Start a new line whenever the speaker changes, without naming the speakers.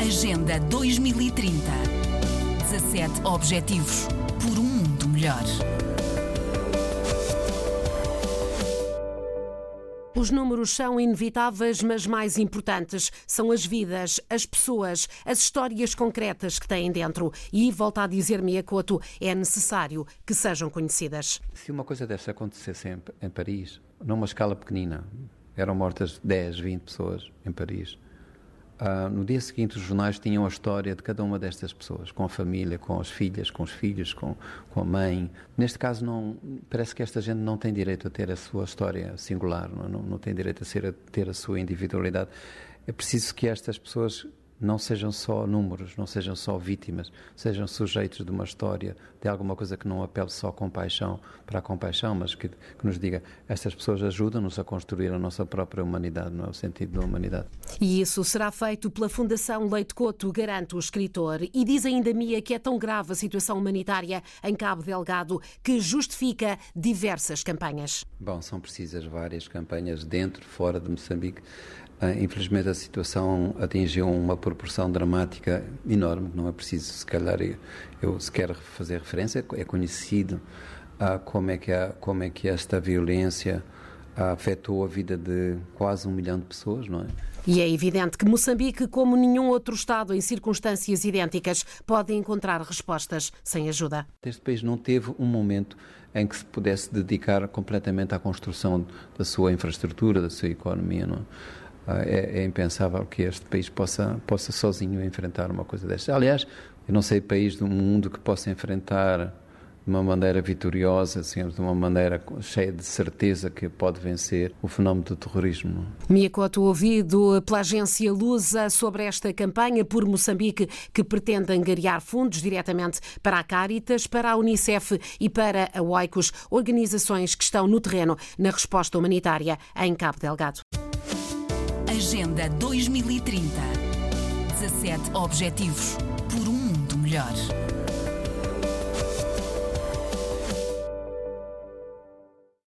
Agenda 2030. 17 Objetivos por um mundo melhor.
Os números são inevitáveis, mas mais importantes são as vidas, as pessoas, as histórias concretas que têm dentro. E, volta a dizer-me a Couto, é necessário que sejam conhecidas.
Se uma coisa dessa acontecesse em, em Paris, numa escala pequenina, eram mortas 10, 20 pessoas em Paris. Uh, no dia seguinte, os jornais tinham a história de cada uma destas pessoas, com a família, com as filhas, com os filhos, com, com a mãe. Neste caso, não, parece que esta gente não tem direito a ter a sua história singular, não, não, não tem direito a, ser, a ter a sua individualidade. É preciso que estas pessoas não sejam só números, não sejam só vítimas, sejam sujeitos de uma história, de alguma coisa que não apele só com paixão para a compaixão, mas que, que nos diga estas pessoas ajudam-nos a construir a nossa própria humanidade, não é o sentido da humanidade.
E isso será feito pela Fundação Leite Couto, garante o escritor. E diz ainda Mia que é tão grave a situação humanitária em Cabo Delgado que justifica diversas campanhas.
Bom, são precisas várias campanhas dentro, fora de Moçambique. Ah, infelizmente a situação atingiu uma proporção dramática enorme, não é preciso se calhar eu sequer fazer referência, é conhecido uh, como, é que a, como é que esta violência afetou a vida de quase um milhão de pessoas, não é?
E é evidente que Moçambique, como nenhum outro Estado em circunstâncias idênticas, pode encontrar respostas sem ajuda.
Este país não teve um momento em que se pudesse dedicar completamente à construção da sua infraestrutura, da sua economia, não é? Ah, é, é, impensável que este país possa, possa sozinho enfrentar uma coisa destas. Aliás, eu não sei país do mundo que possa enfrentar de uma maneira vitoriosa, assim, de uma maneira cheia de certeza que pode vencer o fenómeno do terrorismo.
Miyakoto, ouvido pela agência Lusa sobre esta campanha por Moçambique que pretende angariar fundos diretamente para a Caritas, para a Unicef e para a OICOS, organizações que estão no terreno na resposta humanitária em Cabo Delgado.
Agenda 2030. 17 Objetivos por um mundo melhor.